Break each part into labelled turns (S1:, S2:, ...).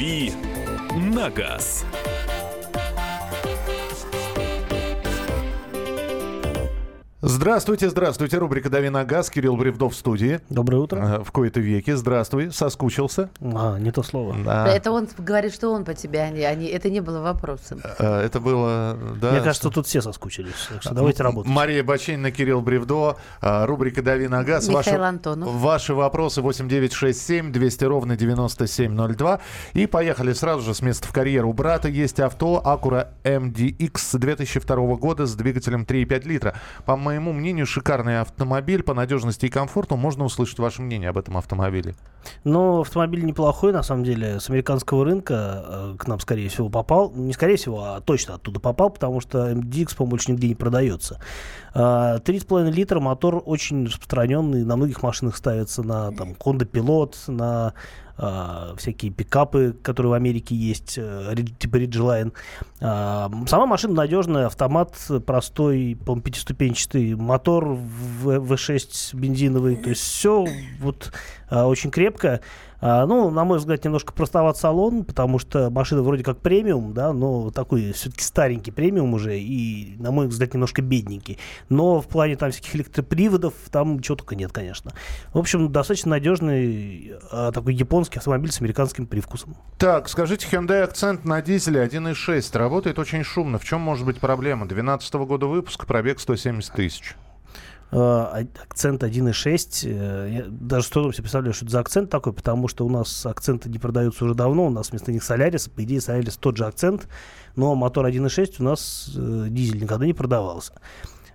S1: «Дави на газ».
S2: Здравствуйте, здравствуйте. Рубрика «Дави на газ». Кирилл Бревдов в студии.
S3: Доброе утро.
S2: В кои-то веке. Здравствуй. Соскучился?
S3: А, не то слово.
S2: Да.
S4: Это он говорит, что он по тебе, а не, а не- это не было вопросом.
S2: Э, Это было... Да,
S3: Мне кажется, тут все соскучились. Так что давайте работать.
S2: Мария Баченина, Кирилл Бревдо. э, Рубрика «Дави на газ».
S4: Михаил Антонов.
S2: Ваши вопросы 8967 200 ровно 9702. И поехали сразу же с места в карьеру. У брата есть авто Acura MDX 2002 года с двигателем 3,5 литра. По моему мнению, шикарный автомобиль по надежности и комфорту. Можно услышать ваше мнение об этом автомобиле?
S3: Но автомобиль неплохой, на самом деле. С американского рынка э, к нам, скорее всего, попал. Не скорее всего, а точно оттуда попал, потому что MDX, по-моему, больше нигде не продается. А, 3,5 литра мотор очень распространенный. На многих машинах ставится на там, Honda Pilot, на а, всякие пикапы, которые в Америке есть, э, типа Ridgeline. А, Сама машина надежная, автомат простой, по-моему, пятиступенчатый, мотор в- V6 бензиновый, то есть все вот а, очень крепко. А, Ну, на мой взгляд, немножко простоват салон, потому что машина вроде как премиум, да, но такой все-таки старенький премиум уже и, на мой взгляд, немножко бедненький. Но в плане там всяких электроприводов там чего только нет, конечно. В общем, достаточно надежный а, такой японский автомобиль с американским привкусом.
S2: Так, скажите, Hyundai акцент на дизеле 1.6 работает очень шумно. В чем может быть проблема? 2012 года выпуска, пробег 170 тысяч.
S3: Э, акцент 1.6. э, Я даже с трудом себе представляю, что это за акцент такой, потому что у нас акценты не продаются уже давно. У нас вместо них Солярис. По идее, Солярис тот же акцент, но мотор 1.6 у нас э, дизель никогда не продавался.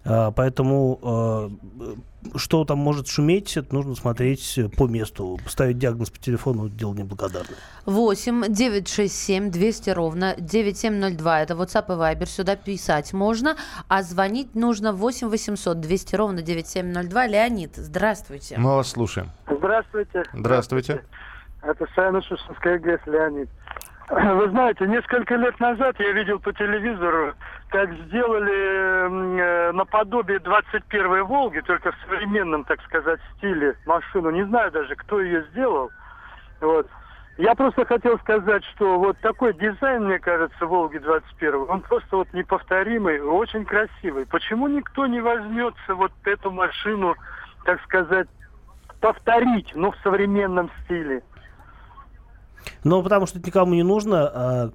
S3: А, Поэтому э, что там может шуметь, это нужно смотреть по месту. Ставить диагноз по телефону – дело неблагодарное.
S4: 8 967 200 ровно 9702. Это WhatsApp и Viber. Сюда писать можно. А звонить нужно 8 800 200 ровно 9702. Леонид, здравствуйте.
S2: Мы вас слушаем.
S5: Здравствуйте.
S2: Здравствуйте.
S5: Это Саяно-Шушинская ГЭС Леонид. Вы знаете, несколько лет назад я видел по телевизору, как сделали э, наподобие 21-й Волги, только в современном, так сказать, стиле машину. Не знаю даже, кто ее сделал. Вот. Я просто хотел сказать, что вот такой дизайн, мне кажется, Волги 21, он просто вот неповторимый, очень красивый. Почему никто не возьмется вот эту машину, так сказать, повторить, но в современном стиле?
S3: Ну, потому что это никому не нужно. А,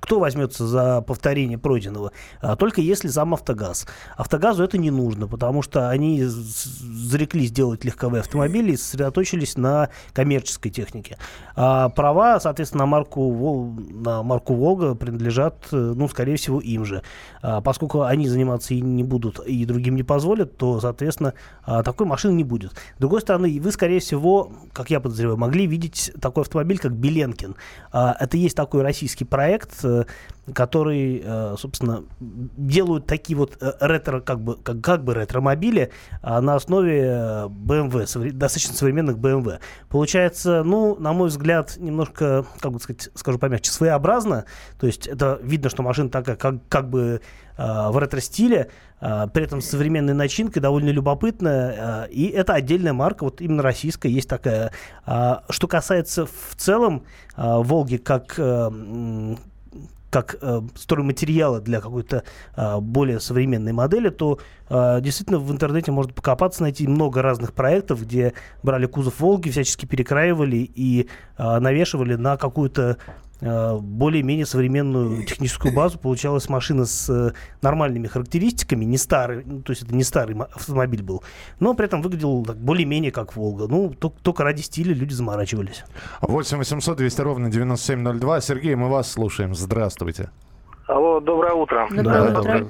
S3: Кто возьмется за повторение пройденного? А, Только если сам «Автогаз». «Автогазу» это не нужно, потому что они зареклись делать легковые автомобили и сосредоточились на коммерческой технике. А права, соответственно, на марку, «Вол- на марку «Волга» принадлежат, э, ну, скорее всего, им же. А Поскольку они заниматься и не будут, и другим не позволят, то, соответственно, а, такой машины не будет. С другой стороны, вы, скорее всего, как я подозреваю, могли видеть такой автомобиль, как Беленкин. А, Это есть такой российский проект, э, который, э, собственно, делают такие вот э, ретро, как бы, как, как бы ретромобили а, на основе BMW, достаточно современных BMW. Получается, ну, на мой взгляд, немножко, как бы сказать, скажу помягче, своеобразно. То есть это видно, что машина такая, как, как бы в ретро-стиле, при этом с современной начинкой, довольно любопытная. э, и это отдельная марка, вот именно российская, есть такая. А, что касается в целом Волги как э, как э, стройматериала для какой-то э, более современной модели, то э, действительно в интернете можно покопаться, найти много разных проектов, где брали кузов Волги, всячески перекраивали и э, навешивали на какую-то более-менее современную техническую базу. Получалась машина с э, нормальными характеристиками, не старый, ну, то есть это не старый автомобиль был, но при этом выглядел более-менее как Волга. Ну, тол- только ради стиля люди заморачивались.
S2: 8 800 200 ровно 9702. Сергей, мы вас слушаем. Здравствуйте.
S6: Алло, доброе утро.
S4: Доброе утро.
S2: доброе.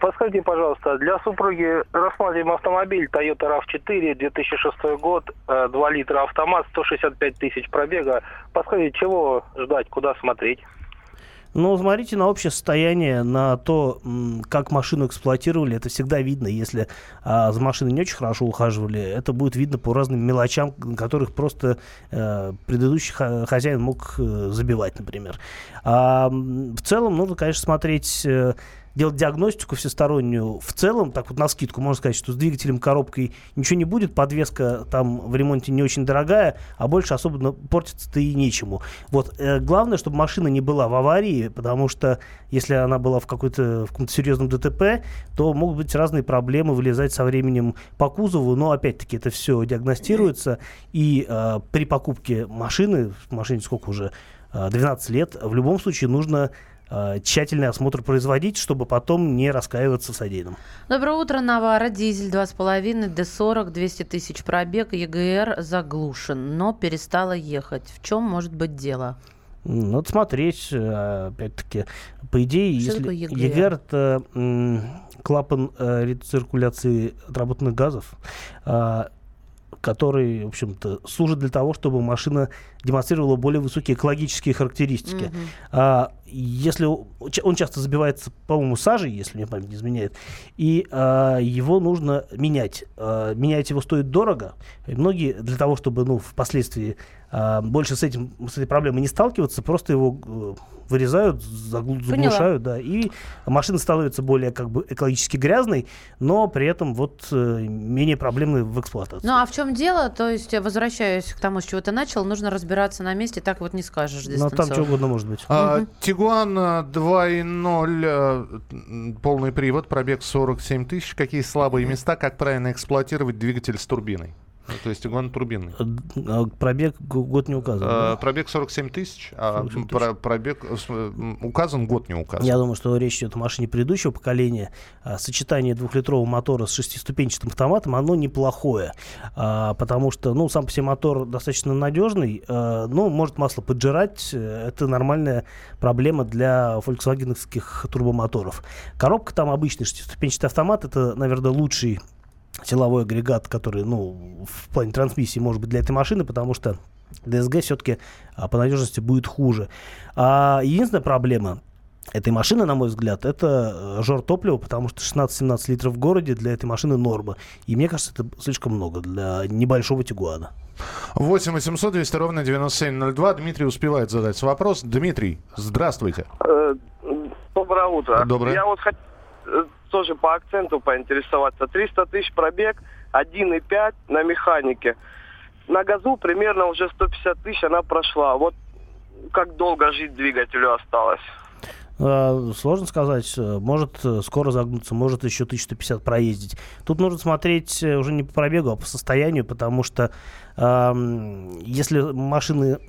S6: Подскажите, пожалуйста, для супруги рассматриваем автомобиль Toyota RAV4, 2006 год, э, 2 литра автомат, 165 тысяч пробега. Подскажите, чего ждать, куда смотреть?
S3: Ну, смотрите на общее состояние, на то, как машину эксплуатировали. Это всегда видно. Если а, за машиной не очень хорошо ухаживали, это будет видно по разным мелочам, которых просто э, предыдущий хозяин мог э, забивать, например. А, в целом, нужно, конечно, смотреть... э, делать диагностику всестороннюю. В целом, так вот на скидку, можно сказать, что с двигателем, коробкой ничего не будет, подвеска там в ремонте не очень дорогая, а больше особенно портиться-то и нечему. Вот, э, главное, чтобы машина не была в аварии, потому что если она была в, какой-то, в каком-то серьезном ДТП, то могут быть разные проблемы, вылезать со временем по кузову, но опять-таки это все диагностируется, и э, при покупке машины, машине сколько уже, э, 12 лет, в любом случае нужно э, тщательный осмотр производить, чтобы потом не раскаиваться в содеянном.
S4: Доброе утро, Навара. Дизель 2,5, D40, 200 тысяч пробег, ЕГР заглушен, но перестала ехать. В чем может быть дело?
S3: М, Надо смотреть, э, опять-таки, по идее,
S4: Что
S3: если?
S4: EGR
S3: это клапан э, рециркуляции отработанных газов, а, который, в общем-то, служит для того, чтобы машина демонстрировала более высокие экологические характеристики.
S4: Мгм.
S3: А, если он часто забивается, по-моему, сажей, если мне память не изменяет, и а, его нужно менять. А, менять его стоит дорого. И многие для того, чтобы, ну, впоследствии а, больше с этим с этой проблемой не сталкиваться, просто его э, вырезают, заглу-
S4: Поняла.
S3: заглушают, да, и машина становится более как бы экологически грязной, но при этом вот э, менее проблемной в эксплуатации.
S4: Ну а в чем дело? То есть, я возвращаюсь к тому, с чего ты начал, нужно разбираться на месте, так вот не скажешь
S3: Но Ну, там что угодно может быть.
S2: А, Тигуан а, 2.0, э, м, полный привод, пробег 47 тысяч. Какие слабые места, как правильно эксплуатировать двигатель с турбиной? Ну, то есть Тигуан турбинный.
S3: Э, а Пробег год не указан.
S2: А,
S3: да?
S2: пробег 47 тысяч, а
S3: 47 тысяч.
S2: про- пробег э, указан, год не указан.
S3: Я думаю, что речь идет о машине предыдущего поколения. А, Сочетание двухлитрового мотора с шестиступенчатым автоматом, оно неплохое. А, Потому что, ну, сам по себе мотор достаточно надежный, но может масло поджирать. Это нормальная проблема для фольксвагеновских турбомоторов. Коробка там обычный шестиступенчатый автомат. Это, наверное, лучший силовой агрегат, который, ну, в плане трансмиссии может быть для этой машины, потому что DSG все-таки по надежности будет хуже. А единственная проблема этой машины, на мой взгляд, это э, жор топлива, потому что 16-17 литров в городе для этой машины норма. И мне кажется, это слишком много для небольшого Тигуана.
S2: 8 800 200 ровно 9702. Дмитрий успевает задать свой вопрос. Дмитрий, здравствуйте.
S7: Э, Доброе утро.
S2: Доброе.
S7: Я вот хотел э, тоже по акценту поинтересоваться. 300 тысяч пробег, 1,5 на механике. На газу примерно уже 150 тысяч она прошла. Вот как долго жить двигателю осталось?
S3: Э, Сложно сказать. Э, Может э, скоро загнуться, может еще 1150 проездить. Тут нужно смотреть э, уже не по пробегу, а по состоянию, потому что эм, если машины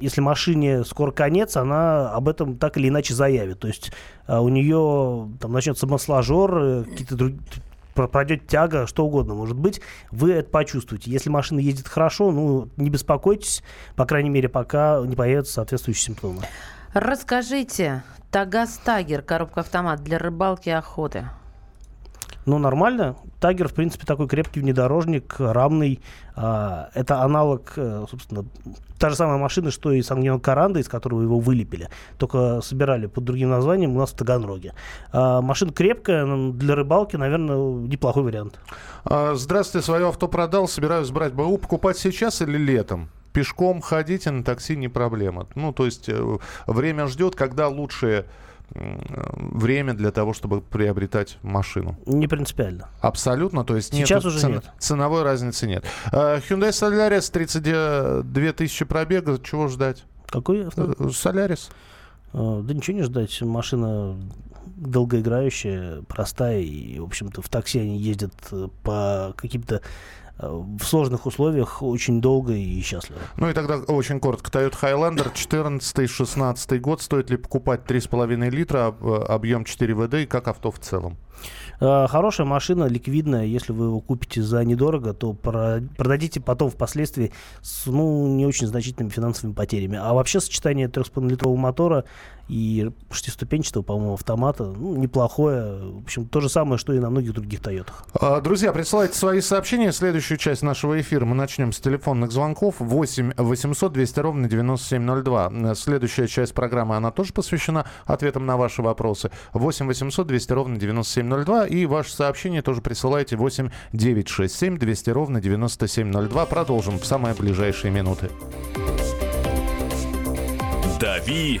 S3: если машине скоро конец, она об этом так или иначе заявит. То есть э, у нее там начнется масложор, э, какие-то другие про- пройдет тяга, что угодно может быть, вы это почувствуете. Если машина ездит хорошо, ну, не беспокойтесь, по крайней мере, пока не появятся соответствующие симптомы.
S4: Расскажите, Тагаз Тагер, коробка автомат для рыбалки и охоты.
S3: Ну, нормально. Тагер, в принципе, такой крепкий внедорожник, рамный. А, это аналог, э, собственно, та же самая машина, что и Сангьон Каранда, из которого его вылепили. Только собирали под другим названием у нас в Таганроге. А, машина крепкая, для рыбалки, наверное, неплохой вариант.
S2: А, Здравствуйте, свое авто продал, собираюсь брать БУ. Покупать сейчас или летом? Пешком ходить и на такси не проблема. Ну, то есть э, время ждет, когда э, время для того, чтобы приобретать машину.
S3: Не принципиально.
S2: Абсолютно, то есть
S3: Сейчас уже
S2: цен-
S3: нет.
S2: ценовой разницы нет. Э, Hyundai Solaris 32 тысячи пробега, чего ждать?
S3: Какой авто?
S2: Э, Solaris.
S3: А, Да ничего не ждать. Машина долгоиграющая, простая. И, в общем-то, в такси они ездят э, по каким-то э, в сложных условиях очень долго и счастливо.
S2: Ну и тогда очень коротко. Toyota Highlander 14-16 год. Стоит ли покупать 3,5 литра, об- объем 4 ВД и как авто в целом?
S3: Э, Хорошая машина, ликвидная. Если вы его купите за недорого, то про- продадите потом впоследствии с ну, не очень значительными финансовыми потерями. А вообще сочетание 3,5-литрового мотора и шестиступенчатого, по-моему, автомата, ну, неплохое. В общем, то же самое, что и на многих других Тойотах.
S2: А, Друзья, присылайте свои сообщения. Следующую часть нашего эфира мы начнем с телефонных звонков. 8 800 200 ровно 9702. Э, Следующая часть программы, она тоже посвящена ответам на ваши вопросы. 8 800 200 ровно 9702. И ваши сообщения тоже присылайте 8 967 200 ровно 9702. Продолжим в самые ближайшие минуты.
S1: «Дави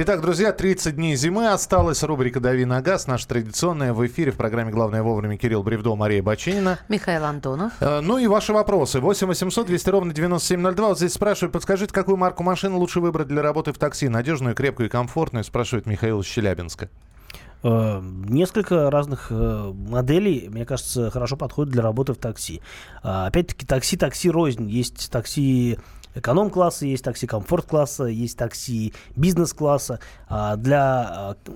S2: Итак, друзья, 30 дней зимы осталась. Рубрика «Дави на газ», наша традиционная в эфире в программе «Главное вовремя» Кирилл Бревдо, Мария Бачинина.
S4: Михаил Антонов.
S2: Э, Ну и ваши вопросы. 8 800 200 ровно 9702. Вот здесь спрашивают, подскажите, какую марку машины лучше выбрать для работы в такси? Надежную, крепкую и комфортную, спрашивает Михаил из Челябинска.
S3: Э, Несколько разных э, моделей, мне кажется, хорошо подходят для работы в такси. А, Опять-таки, такси, такси рознь. Есть такси эконом-класса, есть такси комфорт-класса, есть такси бизнес-класса. А Для э,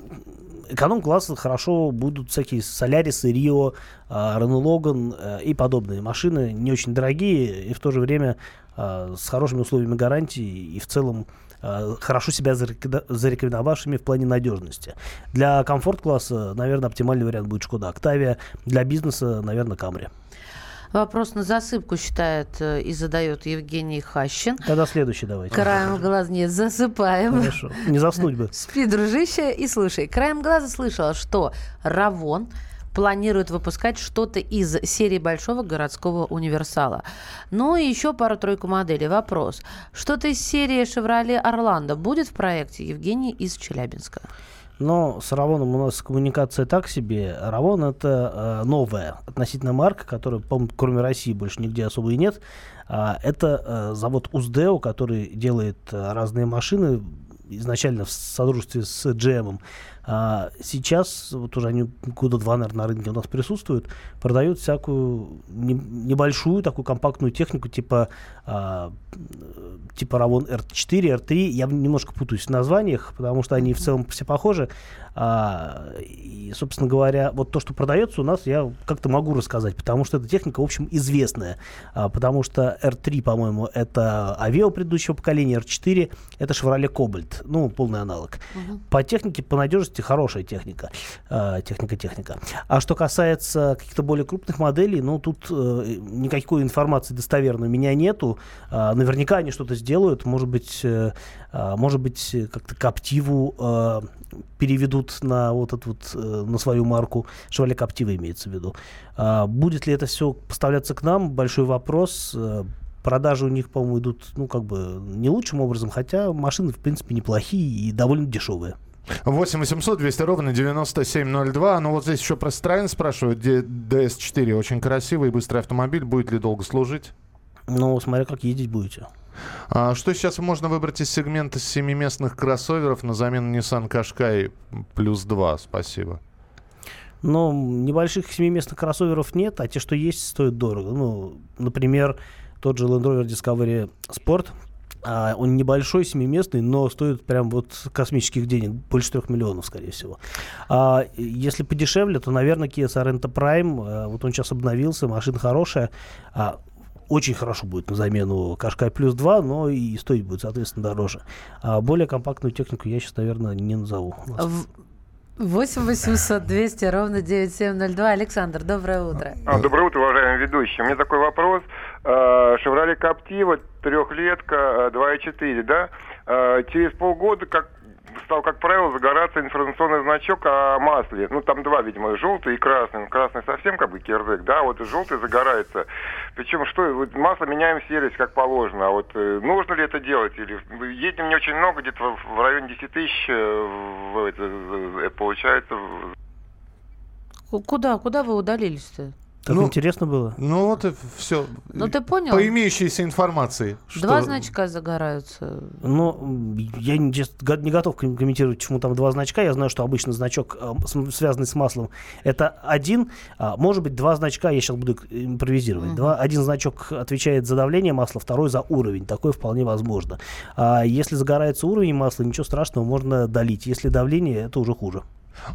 S3: эконом-класса хорошо будут всякие Солярисы, Рио, Рено Логан э, и подобные машины. Не очень дорогие и в то же время с хорошими условиями гарантии и в целом хорошо себя зарекомендовавшими в плане надежности. Для комфорт-класса, наверное, оптимальный вариант будет Шкода Октавия. Для бизнеса, наверное, Камри.
S4: Вопрос на засыпку считает э, и задает Евгений Хащин.
S3: Тогда следующий давайте.
S4: Краем глаз не засыпаем.
S3: Хорошо. Не заснуть бы.
S4: Спи, дружище, и слушай. Краем глаза слышала, что Равон планирует выпускать что-то из серии большого городского универсала. Ну и еще пару-тройку моделей. Вопрос. Что-то из серии Chevrolet Орландо будет в проекте Евгений из Челябинска?
S3: Но с Равоном у нас коммуникация так себе. Равон это э, новая относительно марка, которая, по-моему, кроме России больше нигде особо и нет. А, это э, завод Уздео, который делает э, разные машины изначально в содружестве с GM. А сейчас, вот уже они года два, наверное, на рынке у нас присутствуют, продают всякую не- небольшую такую компактную технику типа, а, типа Равон R4, R3. Я немножко путаюсь в названиях, потому что они в целом все похожи. А, и, собственно говоря, вот то, что продается у нас, я как-то могу рассказать, потому что эта техника, в общем, известная. А, потому что R3, по-моему, это Aveo предыдущего поколения, R4 это Chevrolet Cobalt, ну, полный аналог. По технике, по надежности хорошая техника. Техника-техника. А что касается каких-то более крупных моделей, ну, тут э, никакой информации достоверной у меня нету. А, наверняка они что-то сделают. Может быть, э, может быть, э, как-то Каптиву э, переведут на вот эту вот, э, на свою марку. Chevrolet Captiva имеется в виду. Будет ли это все поставляться к нам? Большой вопрос. Э, Продажи у них, по-моему, идут, ну, как бы не лучшим образом, хотя машины, в принципе, неплохие и довольно дешевые.
S2: 8 800 200 ровно 9702. Ну вот здесь еще про Citroёn спрашивают. где DS4 очень красивый и быстрый автомобиль. Будет ли долго служить?
S3: Ну, смотря как ездить будете.
S2: А что сейчас можно выбрать из сегмента семиместных кроссоверов на замену Nissan Qashqai плюс 2? Спасибо.
S3: Но небольших семиместных кроссоверов нет, а те, что есть, стоят дорого. Ну, например, тот же Land Rover Discovery Sport. А, он небольшой, семиместный, но стоит прям вот космических денег, больше трех миллионов, скорее всего. А если подешевле, то, наверное, Kia Sorento Prime, а, вот он сейчас обновился, машина хорошая, а, очень хорошо будет на замену Qashqai плюс 2, но и стоить будет, соответственно, дороже. А более компактную технику я сейчас, наверное, не назову.
S4: В- 8 800 200 ровно 9702. Александр, доброе утро.
S8: А, Доброе утро, уважаемый ведущий. У меня такой вопрос. Э, Chevrolet Captiva, трехлетка, э, 2.4, да? Э, Через полгода, как стал, как правило, загораться информационный значок о масле. Ну, там два, видимо, желтый и красный. Красный совсем как бы кирдык, да, вот желтый загорается. Причем, что, вот масло меняем в сервис, как положено. А вот э, нужно ли это делать? Или едем не очень много, где-то в, в районе 10 тысяч, э, в это, э, получается,
S4: Куда, куда вы удалились-то?
S3: Так
S2: Ну,
S3: интересно было.
S2: Ну вот и все.
S4: Ну, ты понял?
S2: По имеющейся информации.
S4: Два
S2: что-
S4: значка загораются.
S3: Ну, я не, не готов ком- комментировать, почему там два значка. Я знаю, что обычно значок, э, с- связанный с маслом, это один, а может быть два значка, я сейчас буду к- импровизировать. Два, один значок отвечает за давление масла, второй за уровень. Такое вполне возможно. А если загорается уровень масла, ничего страшного, можно долить. Если давление, это уже хуже.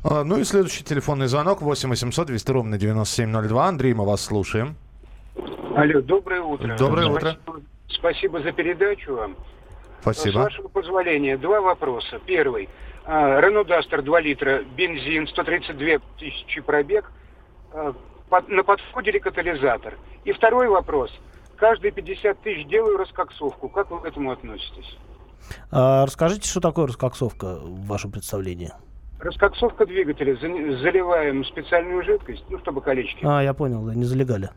S2: А, Ну и следующий телефонный звонок 8 800 200 ровно 9702. Андрей, мы вас слушаем.
S9: Алло, доброе утро.
S2: Доброе утро.
S9: Спасибо, спасибо за передачу вам. С
S2: Спасибо.
S9: вашего позволения, два вопроса. Первый. А, Рено Дастер 2 литра, бензин, 132 тысячи пробег. А, под- на подходе ли катализатор? И второй вопрос. Каждые 50 тысяч делаю раскоксовку. Как вы к этому относитесь?
S3: А расскажите, что такое раскоксовка в вашем представлении?
S9: Раскоксовка двигателя. За- Заливаем специальную жидкость, ну, чтобы колечки.
S3: А, я понял, да, не залегали.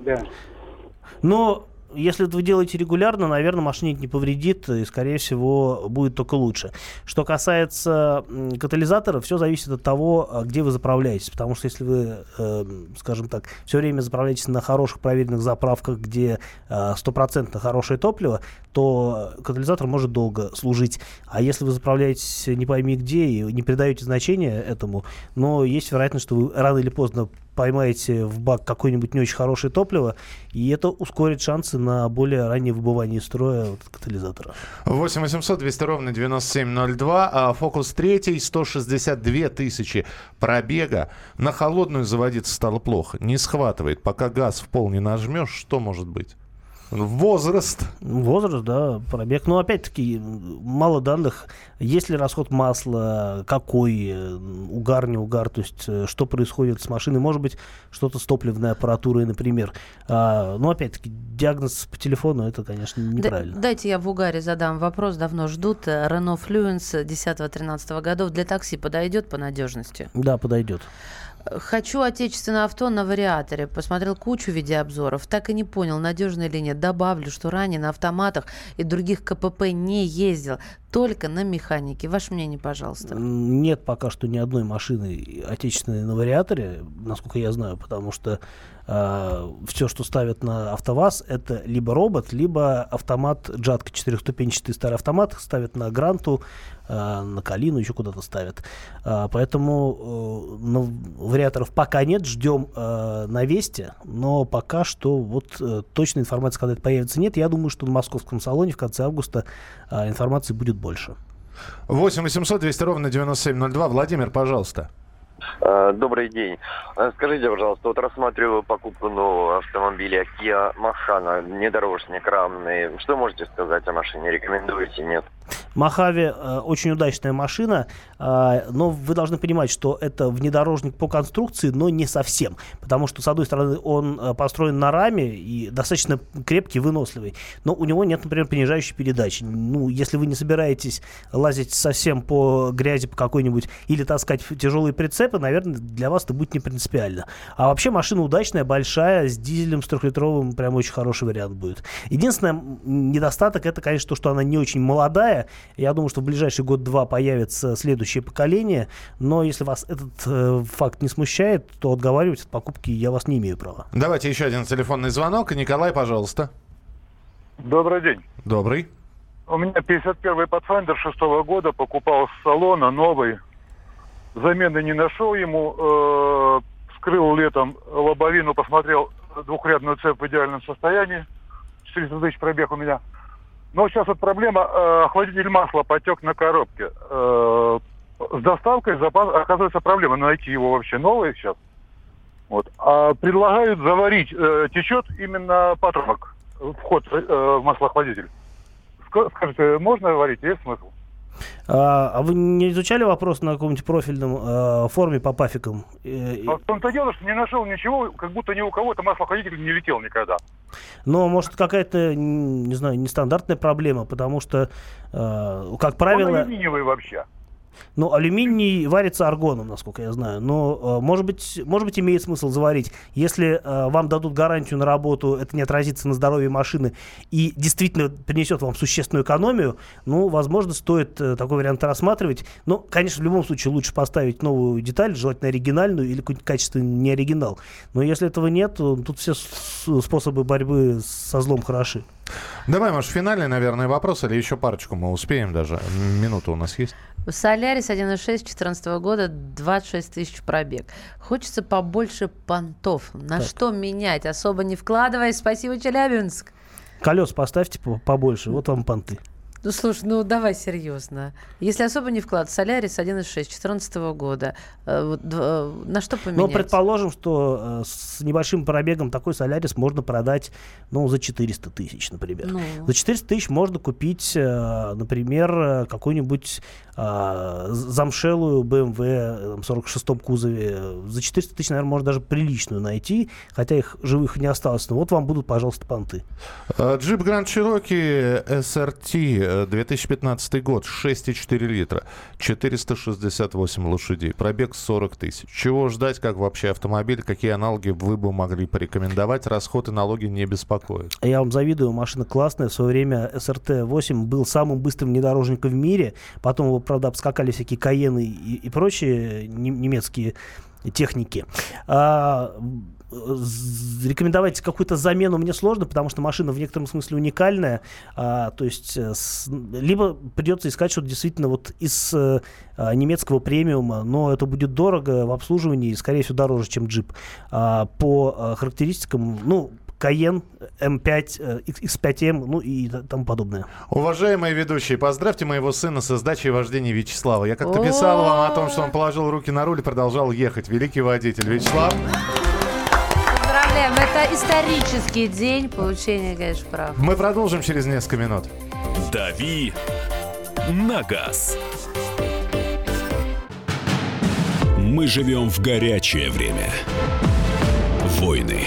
S9: Да.
S3: Но если вы делаете регулярно, наверное, это не повредит и, скорее всего, будет только лучше. Что касается катализатора, все зависит от того, а, где вы заправляетесь. Потому что если вы, э, скажем так, все время заправляетесь на хороших проверенных заправках, где э, стопроцентно хорошее топливо, то катализатор может долго служить. А если вы заправляетесь не пойми где и не придаете значения этому, но есть вероятность, что вы рано или поздно поймаете в бак какое-нибудь не очень хорошее топливо, и это ускорит шансы на более раннее выбывание из строя вот, катализатора.
S2: 8 800 200 ровно 9702. А Фокус 3 162 тысячи пробега. На холодную заводиться стало плохо. Не схватывает. Пока газ в пол не нажмешь, что может быть? Возраст.
S3: Возраст, да, пробег. Но опять-таки мало данных. Есть ли расход масла, какой, э, угар, не угар, то есть э, что происходит с машиной. Может быть, что-то с топливной аппаратурой, например. А, но опять-таки диагноз по телефону это, конечно,
S4: Да-
S3: неправильно.
S4: дайте я в угаре задам вопрос. Давно ждут. Рено Fluence 10-13 годов для такси подойдет по надежности?
S3: Да, подойдет.
S4: Хочу отечественное авто на вариаторе. Посмотрел кучу видеообзоров. Так и не понял, надежно или нет. Добавлю, что ранее на автоматах и других КПП не ездил. Только на механике. Ваше мнение, пожалуйста.
S3: Нет пока что ни одной машины отечественной на вариаторе, насколько я знаю, потому что все, что ставят на АвтоВАЗ, это либо робот, либо автомат Джатка, четырехступенчатый старый автомат, ставят на Гранту, э, на Калину, еще куда-то ставят. А, поэтому э, ну, вариаторов пока нет, ждем э, на Весте, но пока что вот э, точной информации, когда это появится, нет. Я думаю, что на московском салоне в конце августа э, информации будет больше.
S2: 8 800 200 ровно 9702. Владимир, пожалуйста.
S10: Э, Добрый день. Э, Скажите, пожалуйста, вот рассматриваю покупку нового автомобиля Kia Machana, внедорожник равный. Что можете сказать о машине? Рекомендуете, нет?
S3: Махави э, очень удачная машина, э, но вы должны понимать, что это внедорожник по конструкции, но не совсем. Потому что, с одной стороны, он э, построен на раме и достаточно крепкий, выносливый. Но у него нет, например, понижающей передачи. Ну, если вы не собираетесь лазить совсем по грязи по какой-нибудь или таскать тяжелые прицепы, наверное, для вас это будет не принципиально. А вообще машина удачная, большая, с дизелем, с трехлитровым, прям очень хороший вариант будет. Единственный недостаток, это, конечно, то, что она не очень молодая. Я думаю, что в ближайший год-два появится следующее поколение. Но если вас этот э, факт не смущает, то отговаривать от покупки я вас не имею права.
S2: Давайте еще один телефонный звонок. Николай, пожалуйста.
S11: Добрый день.
S2: Добрый.
S11: У меня 51-й Pathfinder шестого года, покупал с салона новый. Замены не нашел ему, э, вскрыл летом лобовину, посмотрел двухрядную цепь в идеальном состоянии. 400 тысяч пробег у меня. Но сейчас вот проблема, э, охладитель масла потек на коробке. Э, с доставкой запас, оказывается проблема найти его вообще новый сейчас. Вот. А предлагают заварить. Э, течет именно патрубок, вход э, в маслоохладитель. Ска- Скажите, можно варить? Есть смысл?
S3: А, а вы не изучали вопрос на каком-нибудь профильном э, форуме по пафикам?
S11: А в том-то дело, что не нашел ничего, как будто ни у кого-то маслоохладитель не летел никогда.
S3: Но может какая-то, не знаю, нестандартная проблема, потому что, э, как
S11: Он
S3: правило...
S11: алюминиевый вообще.
S3: Ну, алюминий варится аргоном, насколько я знаю. Но, э, может быть, может быть, имеет смысл заварить. Если э, вам дадут гарантию на работу, это не отразится на здоровье машины и действительно принесет вам существенную экономию, ну, возможно, стоит э, такой вариант рассматривать. Но, конечно, в любом случае лучше поставить новую деталь, желательно оригинальную или какой-нибудь качественный не оригинал. Но если этого нет, тут все способы борьбы со злом хороши.
S2: Давай, Маш, финальный, наверное, вопрос, или еще парочку мы успеем даже. Минута у нас есть.
S4: Солярис 1.6 2014 года, 26 тысяч пробег. Хочется побольше понтов. На
S3: Так.
S4: что менять? Особо не вкладываясь. Спасибо, Челябинск.
S3: Колес поставьте по- побольше, вот вам понты.
S4: Ну, слушай, ну давай серьезно. Если особо не вклад, Солярис 1.6 2014 года, э, э, на что поменять?
S3: Но предположим, что э, с небольшим пробегом такой Солярис можно продать, ну, за 400 тысяч, например.
S4: Ну.
S3: За 400 тысяч можно купить, например, какую-нибудь э, замшелую BMW э, там, 46-м кузове. За 400 тысяч, наверное, можно даже приличную найти, хотя их живых не осталось. Но вот вам будут, пожалуйста, понты.
S2: Э, Джип Grand Cherokee SRT э, 2015 год, 6,4 литра, 468 лошадей, пробег 40 тысяч. Чего ждать, как вообще автомобиль, какие аналоги вы бы могли порекомендовать? Расход и налоги не беспокоят.
S3: Я вам завидую, машина классная. В свое время СРТ-8 был самым быстрым внедорожником в мире. Потом его, правда, обскакали всякие Каены и, и прочие нем- немецкие техники. А, рекомендовать какую-то замену мне сложно, потому что машина в некотором смысле уникальная. А, то есть э, с- либо придется искать что-то действительно вот из э, а, немецкого премиума, но это будет дорого в обслуживании и, скорее всего, дороже, чем джип. А, по а, характеристикам, ну, Cayenne, M5, э, X- X5M, ну и тому подобное.
S2: Уважаемые ведущие, поздравьте моего сына со сдачей вождения Вячеслава. Я как-то писал вам о том, что он положил руки на руль и продолжал ехать. Великий водитель. Вячеслав,
S4: Поздравляем, это исторический день получения, конечно, прав.
S2: мы продолжим через несколько минут.
S1: «Дави на газ». Мы живем в горячее время. Войны,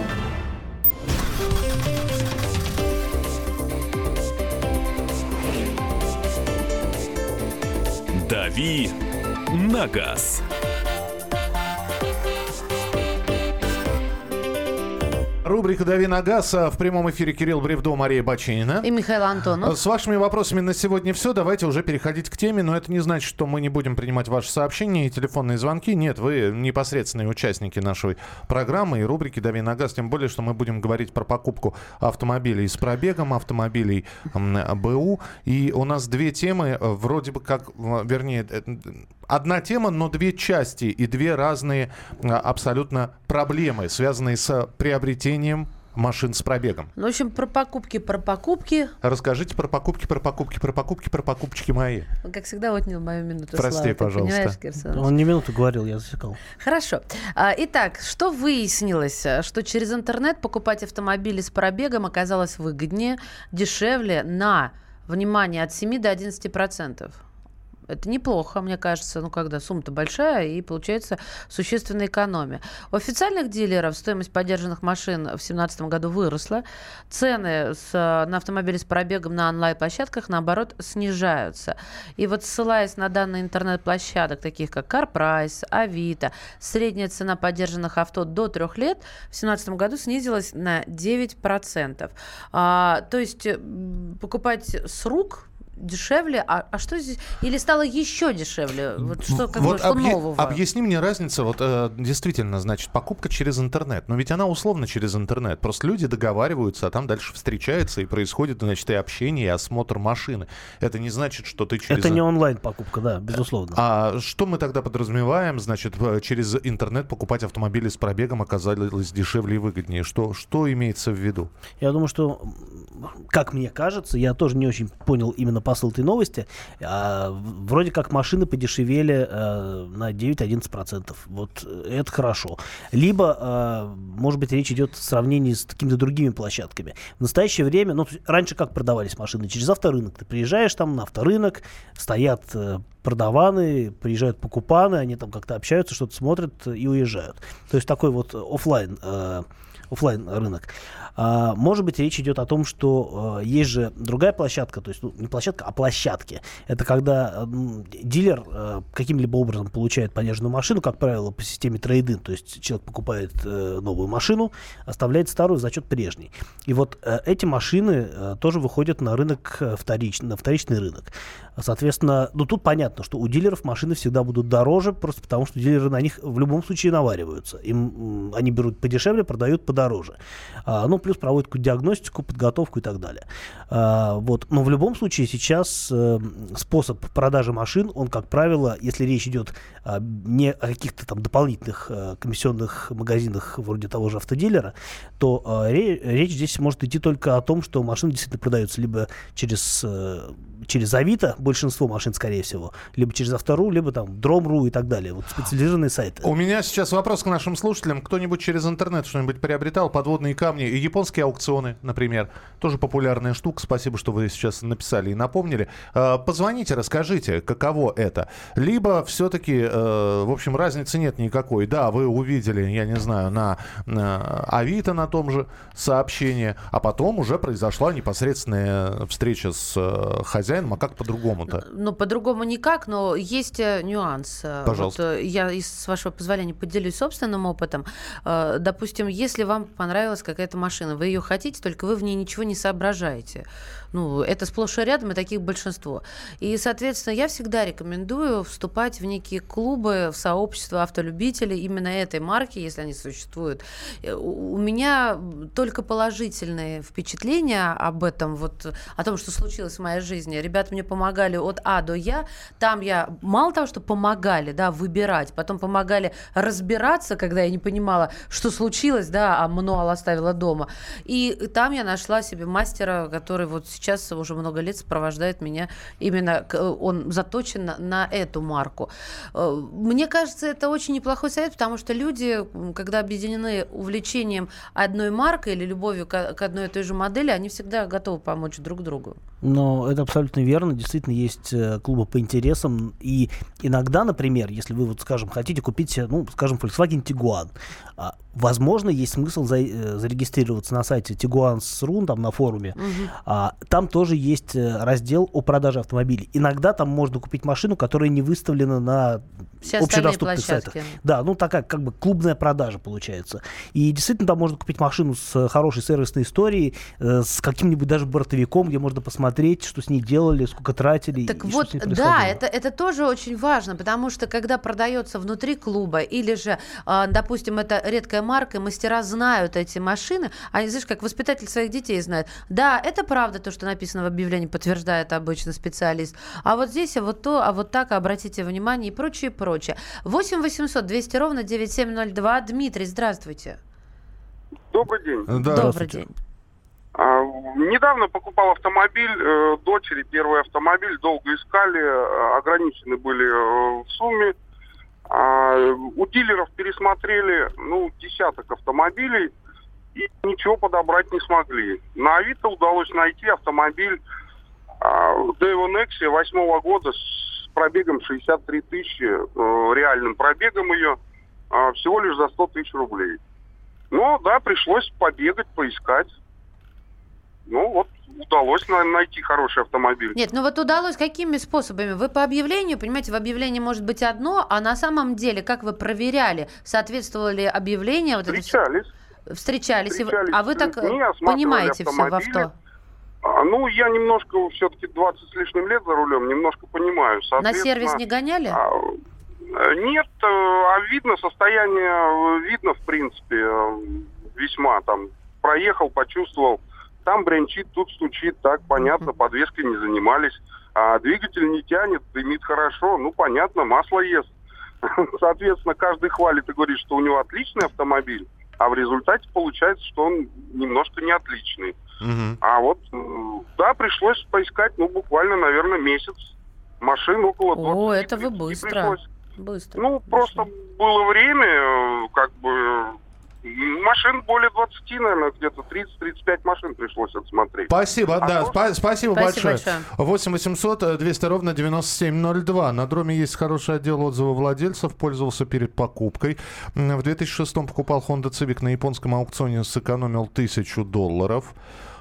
S1: «Дави на газ».
S2: Рубрика «Дави на газ». а В прямом эфире Кирилл Бревдо, Мария Бачинина.
S4: И Михаил Антонов.
S2: С вашими вопросами на сегодня все. Давайте уже переходить к теме, но это не значит, что мы не будем принимать ваши сообщения и телефонные звонки. Нет, вы непосредственные участники нашей программы и рубрики «Дави на газ», тем более, что мы будем говорить про покупку автомобилей с пробегом, автомобилей БУ. И у нас две темы, э, вроде бы как, вернее, э, одна тема, но две части и две разные абсолютно проблемы, связанные с приобретением машин с пробегом.
S4: Ну, в общем, про покупки, про покупки.
S2: Расскажите про покупки, про покупки, про покупки, про покупочки мои.
S4: Он, Как всегда, отнял мою минуту
S2: Прости,
S4: славы.
S2: Пожалуйста.
S3: Он не минуту говорил, я засекал.
S4: Хорошо. А, Итак, что выяснилось? Что через интернет покупать автомобили с пробегом оказалось выгоднее, дешевле на, внимание, от 7 до 11 процентов. Это неплохо, мне кажется, ну, когда сумма-то большая, и получается существенная экономия. У официальных дилеров стоимость поддержанных машин в 2017 году выросла. Цены с, на автомобили с пробегом на онлайн-площадках, наоборот, снижаются. И вот ссылаясь на данные интернет-площадок, таких как CarPrice, Авито, средняя цена поддержанных авто до трех лет в 2017 году снизилась на 9%. А, то есть покупать с рук дешевле, а, а что здесь? Или стало еще дешевле? Вот что, как бы,
S2: Вот
S4: что
S2: объя-
S4: нового?
S2: Объясни мне разницу, вот э, действительно, значит, покупка через интернет. Но ведь она условно через интернет. Просто люди договариваются, а там дальше встречаются, и происходит, значит, и общение, и осмотр машины. Это не значит, что ты через...
S3: Это не онлайн-покупка, да, безусловно.
S2: А что мы тогда подразумеваем, значит, э, через интернет покупать автомобили с пробегом оказалось дешевле и выгоднее? Что, что имеется в виду?
S3: Я думаю, что, как мне кажется, я тоже не очень понял именно посыл этой новости, а, вроде как машины подешевели а, на 9-11%. Вот это хорошо. Либо, а, может быть, речь идет в сравнении с какими-то другими площадками. В настоящее время, ну, раньше как продавались машины? Через авторынок. Ты приезжаешь там на авторынок, стоят э, продаваны, приезжают покупаны, они там как-то общаются, что-то смотрят и уезжают. То есть такой вот офлайн э, офлайн рынок. А, может быть, речь идет о том, что а, есть же другая площадка, то есть ну, не площадка, а площадки. Это когда дилер а, каким-либо образом получает пониженную машину, как правило, по системе трейдин, то есть человек покупает а, новую машину, оставляет старую за счет прежней. И вот эти машины тоже выходят на рынок вторичный, на вторичный рынок. Соответственно, ну тут понятно, что у дилеров машины всегда будут дороже, просто потому что дилеры на них в любом случае навариваются. Им, они берут подешевле, продают подороже. А, ну, плюс проводят какую-то диагностику, подготовку и так далее. А, вот. Но в любом случае сейчас э, способ продажи машин, он, как правило, если речь идет а, не о каких-то там дополнительных а, комиссионных магазинах вроде того же автодилера, то а, речь здесь может идти только о том, что машины действительно продаются либо через, а, через Авито, большинство машин, скорее всего, либо через Автору, либо там Дромру и так далее. Вот специализированные сайты.
S2: У меня сейчас вопрос к нашим слушателям. Кто-нибудь через интернет что-нибудь приобретал? Подводные камни и японские аукционы, например. Тоже популярная штука. Спасибо, что вы сейчас написали и напомнили. А, позвоните, расскажите, каково это. Либо все-таки, э, в общем, разницы нет никакой. Да, вы увидели, я не знаю, на, на Авито на том же сообщение, а потом уже произошла непосредственная встреча с э, хозяином. А как по-другому-то?
S4: Ну, по-другому никак, но есть э, нюанс.
S2: Пожалуйста.
S4: Вот, я, с вашего позволения, поделюсь собственным опытом. Допустим, если вам понравилась какая-то машина, вы ее хотите, только вы в ней ничего не соображаете. Ну, это сплошь и рядом, и таких большинство. И, соответственно, я всегда рекомендую вступать в некие клубы, в сообщества автолюбителей именно этой марки, если они существуют. Э, у меня только положительные впечатления об этом, вот о том, что случилось в моей жизни. Ребята мне помогали от А до Я. Там я мало того, что помогали, да, выбирать, потом помогали разбираться, когда я не понимала, что случилось, да, а мануал оставила дома. И там я нашла себе мастера, который вот сейчас уже много лет сопровождает меня именно, он заточен на, на эту марку. Э, мне кажется, это очень неплохой совет, потому что люди, когда объединены увлечением одной маркой или любовью к, к одной и той же модели, они всегда готовы помочь друг другу.
S3: Но это абсолютно верно. Действительно, есть э, клубы по интересам. И иногда, например, если вы, вот, скажем, хотите купить, ну, скажем, Volkswagen Tiguan, а, возможно, есть смысл за, э, зарегистрироваться на сайте Tiguan.ru, там на форуме. Угу. А, там тоже есть э, раздел о продаже автомобилей. Иногда там можно купить машину, которая не выставлена на
S4: Все
S3: общедоступных сайтах. Да, ну такая как бы клубная продажа получается. И действительно там можно купить машину с хорошей сервисной историей, э, с каким-нибудь даже бортовиком, где можно посмотреть, что с ней делали, сколько тратили.
S4: Так вот, да, это, это тоже очень важно, потому что когда продается внутри клуба, или же, э, допустим, это редкая марка, и мастера знают эти машины, они, знаешь, как воспитатель своих детей знает. Да, это правда то, что написано в объявлении, подтверждает обычно специалист. А вот здесь, а вот то, а вот так, обратите внимание и прочее, и прочее. 8 800 200 ровно 9702. Дмитрий, здравствуйте.
S12: Добрый день.
S2: Да,
S4: Добрый день.
S12: А, недавно покупал автомобиль, э, дочери первый автомобиль, долго искали, э, ограничены были э, в сумме. А, у дилеров пересмотрели, ну, десяток автомобилей и ничего подобрать не смогли. На Авито удалось найти автомобиль а, Devon Nexia восьмого года с пробегом 63 тысячи, э, реальным пробегом ее, а, всего лишь за 100 тысяч рублей. Ну, да, пришлось побегать, поискать. Ну, вот удалось найти хороший автомобиль.
S4: Нет, ну вот удалось какими способами? Вы по объявлению, понимаете, в объявлении может быть одно, а на самом деле, как вы проверяли, соответствовало ли объявление? Вот
S12: Встречались.
S4: Это... Встречались.
S12: Встречались.
S4: А вы так
S12: Не
S4: понимаете все в авто?
S12: Ну, я немножко, все-таки 20 с лишним лет за рулем, немножко понимаю.
S4: На сервис не гоняли?
S12: А, нет, э, а видно состояние, видно, в принципе, э, весьма там. Проехал, почувствовал, там бренчит, тут стучит, так, понятно, подвеской не занимались. А двигатель не тянет, дымит хорошо, ну, понятно, масло ест. Соответственно, каждый хвалит и говорит, что у него отличный автомобиль, а в результате получается, что он немножко не отличный. А вот, да, пришлось поискать, ну, буквально, наверное, месяц. Машин около 20
S4: О, это вы быстро.
S12: пришлось.
S4: Быстро.
S12: Ну, просто было время, э, как бы, машин более 20, наверное, где-то 30-35 машин пришлось отсмотреть.
S2: Спасибо,
S12: А
S2: да, спа- спасибо,
S4: Спасибо
S2: большое.
S4: большое.
S2: 8 800 э, 200 ровно 9702. На Дроме есть хороший отдел отзывов владельцев. Пользовался перед покупкой. В 2006 покупал Honda Civic на японском аукционе, сэкономил тысячу долларов.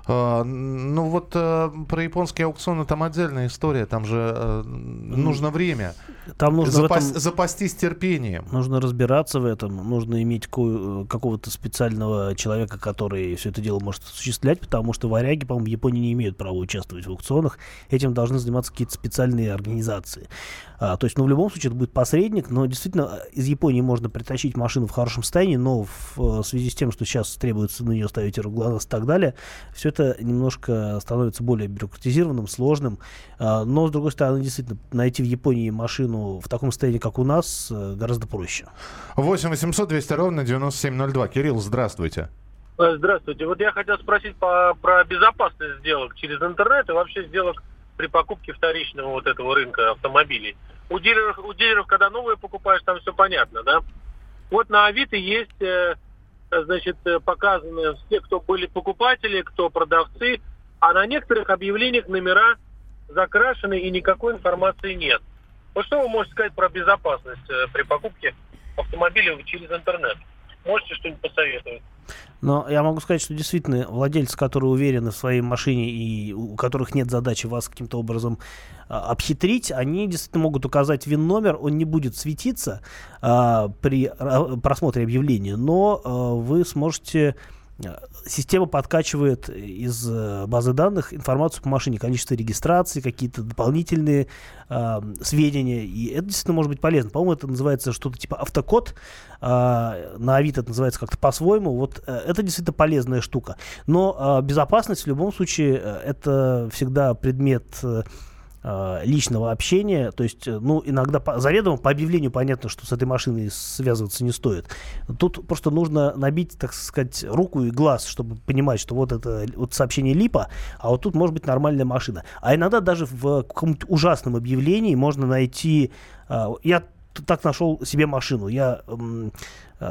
S2: А, Ну вот э, про японские аукционы там отдельная история, там же э, нужно время.
S3: Там нужно в
S2: Запас-
S3: этом-
S2: запастись терпением.
S3: Нужно разбираться в этом, нужно иметь ко- какого-то специального человека, который все это дело может осуществлять, потому что варяги, по-моему, в Японии не имеют права участвовать в аукционах. Этим должны заниматься какие-то специальные организации. А, то есть, ну, в любом случае, это будет посредник, но действительно э, из Японии можно притащить машину в хорошем состоянии, но в э, связи с тем, что сейчас требуется на нее ставить и так далее, все это немножко становится более бюрократизированным, сложным. А, но, с другой стороны, действительно, найти в Японии машину в таком состоянии, как у нас, э, гораздо проще.
S2: 8 800 200 ровно 9702. Кирилл, здравствуйте.
S13: Э, Здравствуйте. Вот я хотел спросить по, про безопасность сделок через интернет и вообще сделок при покупке вторичного вот этого рынка автомобилей. У дилеров, у дилеров когда новые покупаешь, там все понятно, да? Вот на Авито есть, э, значит, э, показаны все, кто были покупатели, кто продавцы, а на некоторых объявлениях номера закрашены и никакой информации нет. Вот что вы можете сказать про безопасность э, при покупке автомобиля через интернет? Можете что-нибудь посоветовать?
S3: Но я могу сказать, что действительно владельцы, которые уверены в своей машине и у которых нет задачи вас каким-то образом а, обхитрить, они действительно могут указать ВИН-номер, он не будет светиться а, при ра- просмотре объявления, но а, вы сможете а, Система подкачивает из э, базы данных информацию по машине, количество регистрации, какие-то дополнительные а, сведения, и это действительно может быть полезно. По-моему, это называется что-то типа автокод, а, на Авито это называется как-то по-своему. Вот э, это действительно полезная штука. Но а, безопасность в любом случае э, это всегда предмет э, личного общения, то есть, э, ну, иногда по, заведомо по объявлению понятно, что с этой машиной связываться не стоит. Тут просто нужно набить, так сказать, руку и глаз, чтобы понимать, что вот это вот сообщение липа, а вот тут может быть нормальная машина. А иногда даже в каком-нибудь ужасном объявлении можно найти... а, я так нашел себе машину. Я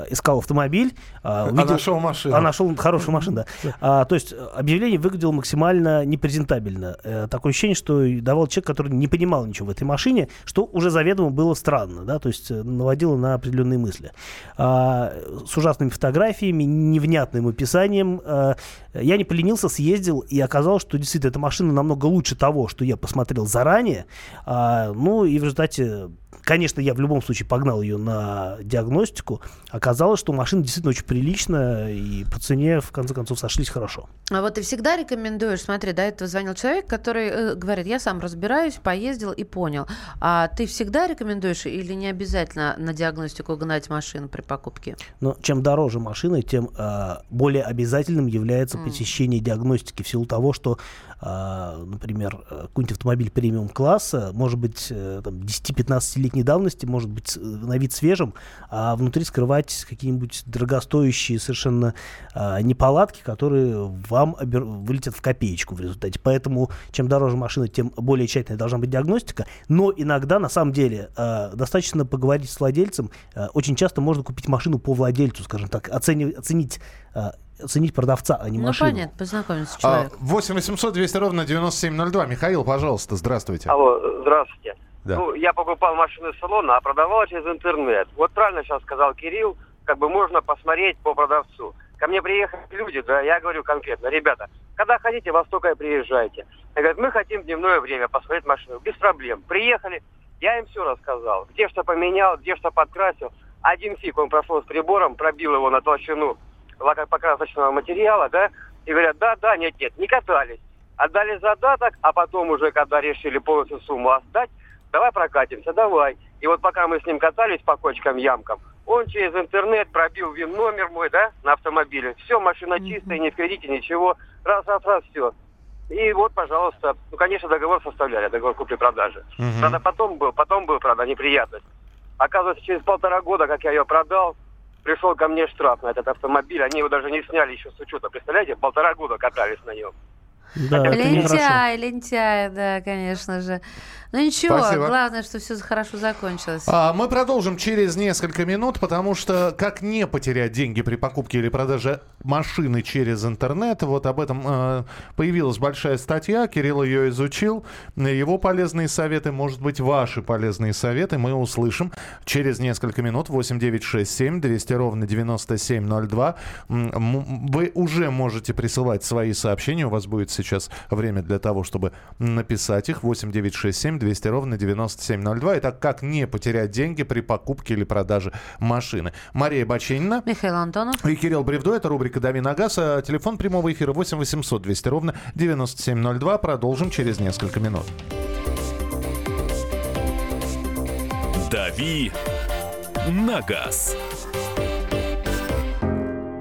S3: искал автомобиль. а,
S2: А
S3: увидел-
S2: нашел машину.
S3: А нашел хорошую машину, да. А, то есть э, объявление выглядело максимально непрезентабельно. Э, такое ощущение, что давал человек, который не понимал ничего в этой машине, что уже заведомо было странно, да, то есть э, наводило на определенные мысли. А, с ужасными фотографиями, невнятным описанием. а, я не поленился, съездил, и оказалось, что действительно эта машина намного лучше того, что я посмотрел заранее. А, ну и в результате Конечно, я в любом случае погнал ее на диагностику. Оказалось, что машина действительно очень приличная, и по цене, в конце концов, сошлись хорошо.
S4: А вот ты всегда рекомендуешь, смотри, до этого звонил человек, который э, говорит, я сам разбираюсь, поездил и понял. А ты всегда рекомендуешь или не обязательно на диагностику гнать машину при покупке?
S3: Но чем дороже машина, тем э, более обязательным является
S4: М.
S3: посещение диагностики в силу того, что, э, например, э, какой-нибудь автомобиль премиум-класса может быть э, там, 10-15-летней давности, может быть на вид свежим, а внутри скрывать какие-нибудь дорогостоящие совершенно э, неполадки, которые вам обер- вылетят в копеечку в результате. Поэтому чем дороже машина, тем более тщательная должна быть диагностика. Но иногда, на самом деле, э, достаточно поговорить с владельцем. Очень часто можно купить машину по владельцу, скажем так, оцени- оценить, оценить продавца, а не
S4: Ну,
S3: машину.
S4: понятно, познакомиться с
S2: А,
S4: человеком.
S2: 8 800 200 ровно 9702. Михаил, пожалуйста, здравствуйте.
S14: Алло, здравствуйте.
S2: Да.
S14: Ну, я покупал машину из салона, а продавал через интернет. Вот правильно сейчас сказал Кирилл, как бы можно посмотреть по продавцу. Ко мне приехали люди, да, я говорю конкретно, ребята, когда хотите, во столько и приезжайте. Они говорят, мы хотим в дневное время посмотреть машину. Без проблем. Приехали, я им все рассказал. Где что поменял, где что подкрасил. Один фиг, он прошел с прибором, пробил его на толщину лакопокрасочного материала, да, и говорят, да, да, нет, нет, не катались. Отдали задаток, а потом уже, когда решили полностью сумму отдать, давай прокатимся, давай. И вот пока мы с ним катались по кочкам, ямкам, он через интернет пробил вин номер мой, да, на автомобиле. Все, машина чистая, не в кредите, ничего. Раз, раз, раз, все. И вот, пожалуйста, ну, конечно, договор составляли, договор купли-продажи. Правда, потом был, потом был, правда, неприятность. Оказывается, через полтора года, как я ее продал, пришел ко мне штраф на этот автомобиль. Они его даже не сняли еще с учета. Представляете, полтора года катались на нем.
S3: Да, нехорошо.
S4: Лентяй, лентяй, да, конечно же. Ну ничего,
S2: Спасибо.
S4: главное, что все хорошо закончилось.
S2: А, мы продолжим через несколько минут, потому что как не потерять деньги при покупке или продаже машины через интернет, вот об этом э, появилась большая статья, Кирилл ее изучил, его полезные советы, может быть, ваши полезные советы мы услышим через несколько минут, 8967 200 ровно 9702. М, м, Вы уже можете присылать свои сообщения, у вас будет сейчас время для того, чтобы написать их, 8967 200 ровно 9702. Итак, как не потерять деньги при покупке или продаже машины. Мария Баченина.
S4: Михаил Антонов.
S2: И Кирилл Бревдо, это рубрика «Дави на газ». А Телефон прямого эфира 8 800 200 ровно 9702. Продолжим через несколько минут.
S1: «Дави на газ».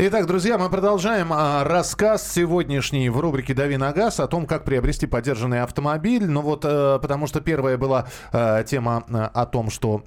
S2: Итак, друзья, мы продолжаем а, рассказ сегодняшний в рубрике «Дави на газ» о том, как приобрести поддержанный автомобиль. Ну вот, э, потому что первая была э, тема э, о том, что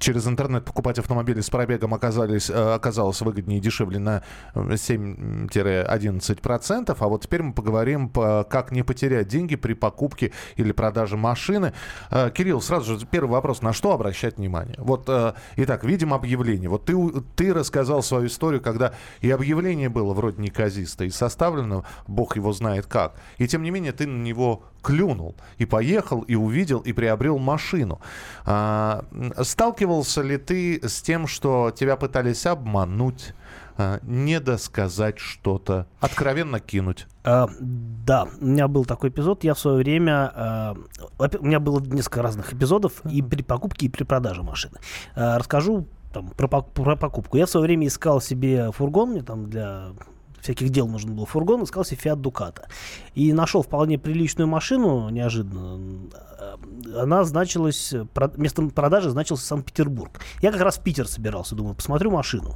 S2: через интернет покупать автомобили с пробегом оказались, оказалось выгоднее и дешевле на 7-11%. А вот теперь мы поговорим, по, как не потерять деньги при покупке или продаже машины. Кирилл, сразу же первый вопрос. На что обращать внимание? Вот, итак, видим объявление. Вот ты, ты рассказал свою историю, когда и объявление было вроде неказисто, и составлено, бог его знает как. И тем не менее ты на него клюнул, и поехал, и увидел, и приобрел машину. А, сталкивался ли ты с тем, что тебя пытались обмануть, а, недосказать что-то, откровенно кинуть?
S3: А, да, у меня был такой эпизод. Я в свое время... а, у меня было несколько разных эпизодов и при покупке, и при продаже машины. А, расскажу там, про, про покупку. Я в свое время искал себе фургон, мне там для всяких дел нужен был фургон, искал себе Fiat Ducato. И нашел вполне приличную машину, неожиданно. А, Она значилась, про- местом продажи значился Санкт-Петербург. Я как раз в Питер собирался, думаю, посмотрю машину.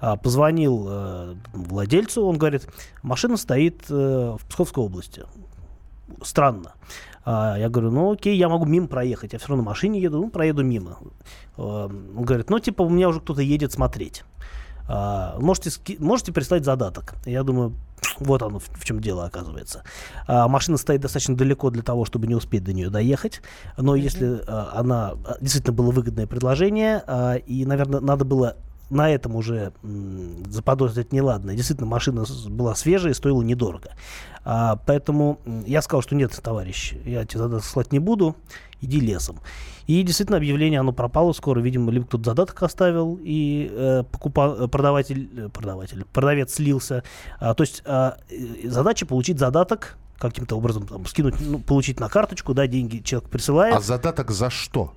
S3: А, Позвонил э, владельцу, он говорит, машина стоит э, в Псковской области. Странно. А, я говорю, ну окей, я могу мимо проехать. Я все равно на машине еду, ну проеду мимо. А, Он говорит, ну типа у меня уже кто-то едет смотреть. А, можете, можете прислать задаток. Я думаю, вот оно в, в чем дело оказывается. А, машина стоит достаточно далеко для того, чтобы не успеть до нее доехать. Но если а, она действительно было выгодное предложение, а, и, наверное, надо было на этом уже заподозрить неладное. Действительно, машина была свежая и стоила недорого. А, поэтому я сказал, что нет, товарищ, я тебе задаток слать не буду, иди лесом. И действительно, объявление, оно пропало скоро, видимо, либо кто-то задаток оставил, и э, покупа- э, продаватель, э, продаватель, продавец слился. А, то есть а, э, задача получить задаток, каким-то образом там, скинуть, ну, получить на карточку, да, деньги человек присылает.
S2: А задаток за что?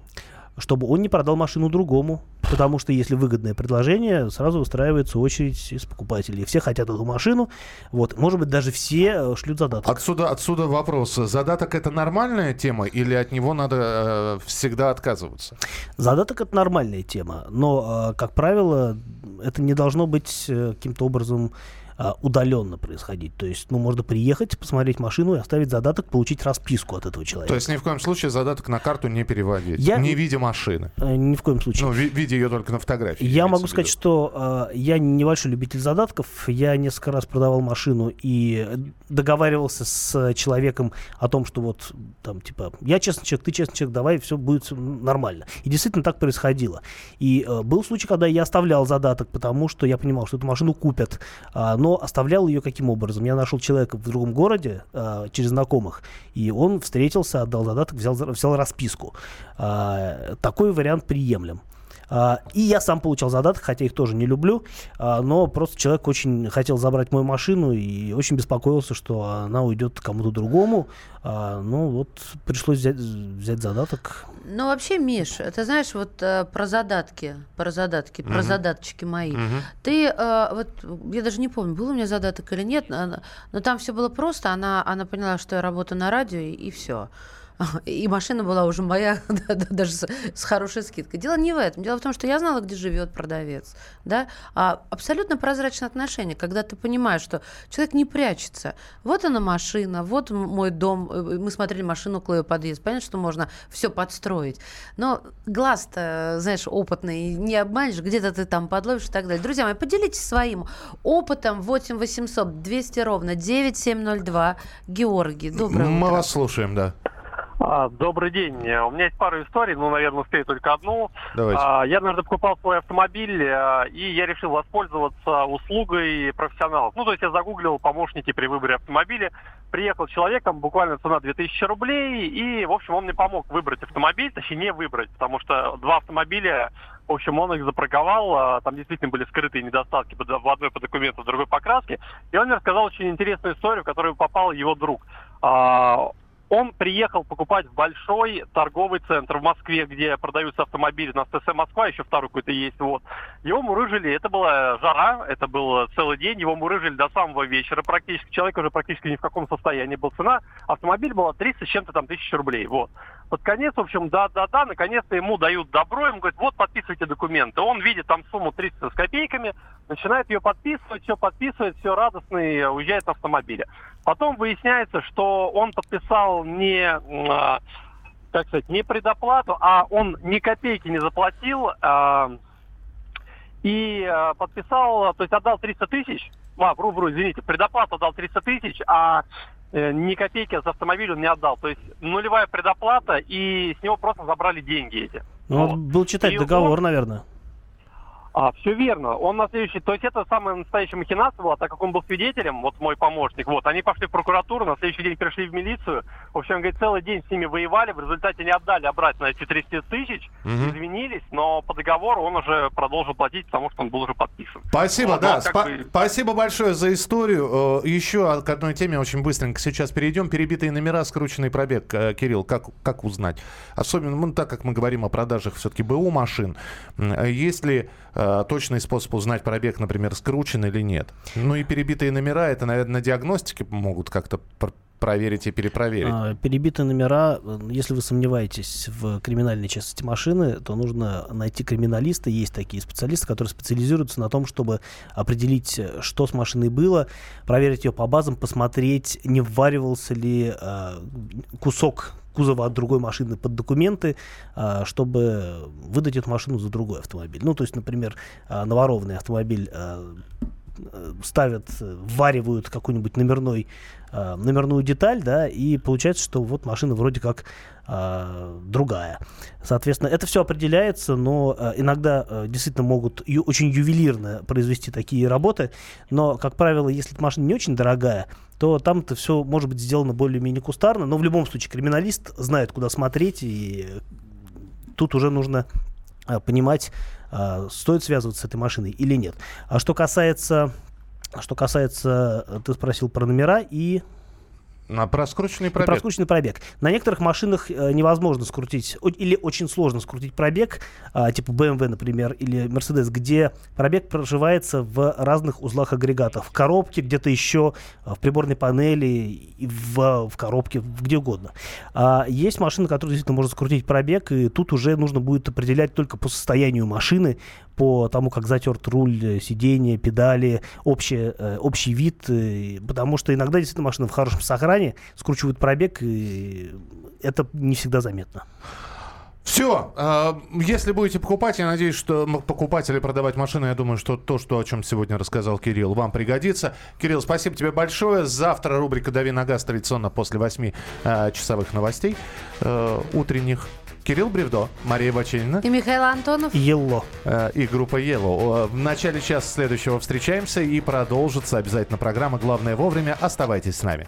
S3: Чтобы он не продал машину другому. Потому что если выгодное предложение, сразу устраивается очередь из покупателей. Все хотят эту машину. Вот. Может быть, даже все э, шлют задаток.
S2: Отсюда, отсюда вопрос. Задаток это нормальная тема или от него надо э, всегда отказываться?
S3: Задаток это нормальная тема, но, э, как правило, это не должно быть э, каким-то образом э, удаленно происходить. То есть, ну, можно приехать, посмотреть машину и оставить задаток, получить расписку от этого человека.
S2: То есть ни в коем случае задаток на карту не переводить,
S3: Я-
S2: не видя машины.
S3: Э, Ни в коем случае.
S2: Ну, ви- видя ее только на фотографии.
S3: Я могу сказать, что э, я небольшой любитель задатков. Я несколько раз продавал машину и договаривался с человеком о том, что вот там типа я честный человек, ты честный человек, давай все будет нормально. И действительно так происходило. И э, был случай, когда я оставлял задаток, потому что я понимал, что эту машину купят, а, но оставлял ее каким образом? Я нашел человека в другом городе а, через знакомых, и он встретился, отдал задаток, взял, взял расписку. А, такой вариант приемлем. А, и я сам получал задаток, хотя их тоже не люблю, а, но просто человек очень хотел забрать мою машину и очень беспокоился, что она уйдет кому-то другому. А, ну вот пришлось взять, взять задаток.
S4: Ну, вообще, Миш, ты знаешь, вот э, про задатки, про задатки, про
S3: Мгм.
S4: задаточки мои.
S3: Мгм.
S4: Ты, э, вот, я даже не помню, был у меня задаток или нет, но, но там все было просто. Она, она поняла, что я работаю на радио, и, все. И машина была уже моя, да, да, даже с, хорошей скидкой. Дело не в этом. Дело в том, что я знала, где живет продавец. Да? А абсолютно прозрачное отношение, когда ты понимаешь, что человек не прячется. Вот она машина, вот мой дом. э, Мы смотрели машину к ее подъезд. Понятно, что можно все подстроить. Но глаз-то, знаешь, опытный, не обманешь, где-то ты там подловишь и так далее. Друзья мои, поделитесь своим опытом 8 800 200 ровно 9702. Георгий, доброе
S2: Мы
S4: утро.
S2: вас слушаем, да.
S15: А, добрый день. У меня есть пару историй, ну, наверное, успею только одну.
S2: Давайте.
S15: А, я однажды покупал свой автомобиль, а, и я решил воспользоваться услугой профессионалов. Ну, то есть я загуглил помощники при выборе автомобиля. Приехал человек, там буквально цена 2000 рублей, и, в общем, он мне помог выбрать автомобиль, точнее, не выбрать, потому что два автомобиля, в общем, он их запраговал, а, там действительно были скрытые недостатки в одной по документу, в другой по краске. И он мне рассказал очень интересную историю, в которую попал его друг. Он приехал покупать в большой торговый центр в Москве, где продаются автомобили на СТС Москва, еще второй какой-то есть. Вот. Его мурыжили, это была жара, это был целый день, его мурыжили до самого вечера практически. Человек уже практически ни в каком состоянии был. Цена автомобиля была 300 с чем-то там тысяч рублей. Вот. Под конец, в общем, да-да-да, наконец-то ему дают добро, ему говорят, вот подписывайте документы. Он видит там сумму 300 с копейками, начинает ее подписывать, все подписывает, все радостный, уезжает на автомобиле. Потом выясняется, что он подписал не, а, как сказать, не предоплату, а он ни копейки не заплатил а, и а, подписал, то есть отдал 300 тысяч, а, вру, вру, извините, предоплату дал 300 тысяч, а ни копейки за автомобиль он не отдал. То есть нулевая предоплата, и с него просто забрали деньги эти.
S3: Ну, он был читать
S15: И
S3: договор, наверное.
S15: А, все верно. Он на следующий... То есть это самая настоящая махинация была, так как он был свидетелем, вот мой помощник. Вот, они пошли в прокуратуру, на следующий день пришли в милицию. В общем, говорит, целый день с ними воевали, в результате не отдали обратно эти 300 тысяч,
S2: Мгм.
S15: извинились, но по договору он уже продолжил платить, потому что он был уже подписан.
S2: Спасибо,
S15: Вот,
S2: да. спа-
S15: бы-
S2: Спасибо большое за историю. Э, Еще к одной теме очень быстренько сейчас перейдем. Перебитые номера, скрученный пробег. Э, Кирилл, как, как узнать? Особенно, ну, так как мы говорим о продажах все-таки БУ машин, м, э, точный способ узнать пробег, например, скручен или нет? Ну и перебитые номера, это, наверное, на диагностике могут как-то пр- проверить и перепроверить.
S3: А, Перебитые номера, э, если вы сомневаетесь в криминальной части машины, то нужно найти криминалиста. Есть такие специалисты, которые специализируются на том, чтобы определить, э, что с машиной было, проверить ее по базам, посмотреть, не вваривался ли э, кусок кузова от другой машины под документы, а, чтобы выдать эту машину за другой автомобиль. Ну, то есть, например, а, наворованный автомобиль а, ставят, э, вваривают какой-нибудь номерной, э, номерную деталь, да, и получается, что вот машина вроде как э, другая. Соответственно, это все определяется, но э, иногда э, действительно могут ю- очень ювелирно произвести такие работы, но, как правило, если машина не очень дорогая, то там это все может быть сделано более-менее кустарно, но в любом случае криминалист знает, куда смотреть, и тут уже нужно понимать, а, стоит связываться с этой машиной или нет. А что касается, что касается, э, ты спросил про номера и
S2: На про скрученный
S3: и
S2: пробег.
S3: про скрученный пробег. На некоторых машинах э, невозможно скрутить, о- или очень сложно скрутить пробег, а, типа BMW, например, или Mercedes, где пробег проживается в разных узлах агрегатов. В коробке, где-то еще, а, в приборной панели, в, в коробке, где угодно. А есть машины, которые действительно можно скрутить пробег, и тут уже нужно будет определять только по состоянию машины, по тому, как затерт руль, э, сиденье, педали, общее, э, общий вид, э, потому что иногда действительно машина в хорошем сохране, скручивают пробег, и это не всегда заметно.
S2: Все, э, если будете покупать, я надеюсь, что покупать или продавать машину, я думаю, что то, что, о чем сегодня рассказал Кирилл, вам пригодится. Кирилл, спасибо тебе большое. Завтра рубрика «Дави на газ» традиционно после 8 э, часовых новостей утренних. Кирилл Бревдо, Мария Баченина.
S4: И Михаил Антонов.
S3: Елло.
S2: Э, и группа. Э, В начале часа следующего встречаемся и продолжится обязательно программа «Главное вовремя». Оставайтесь с нами.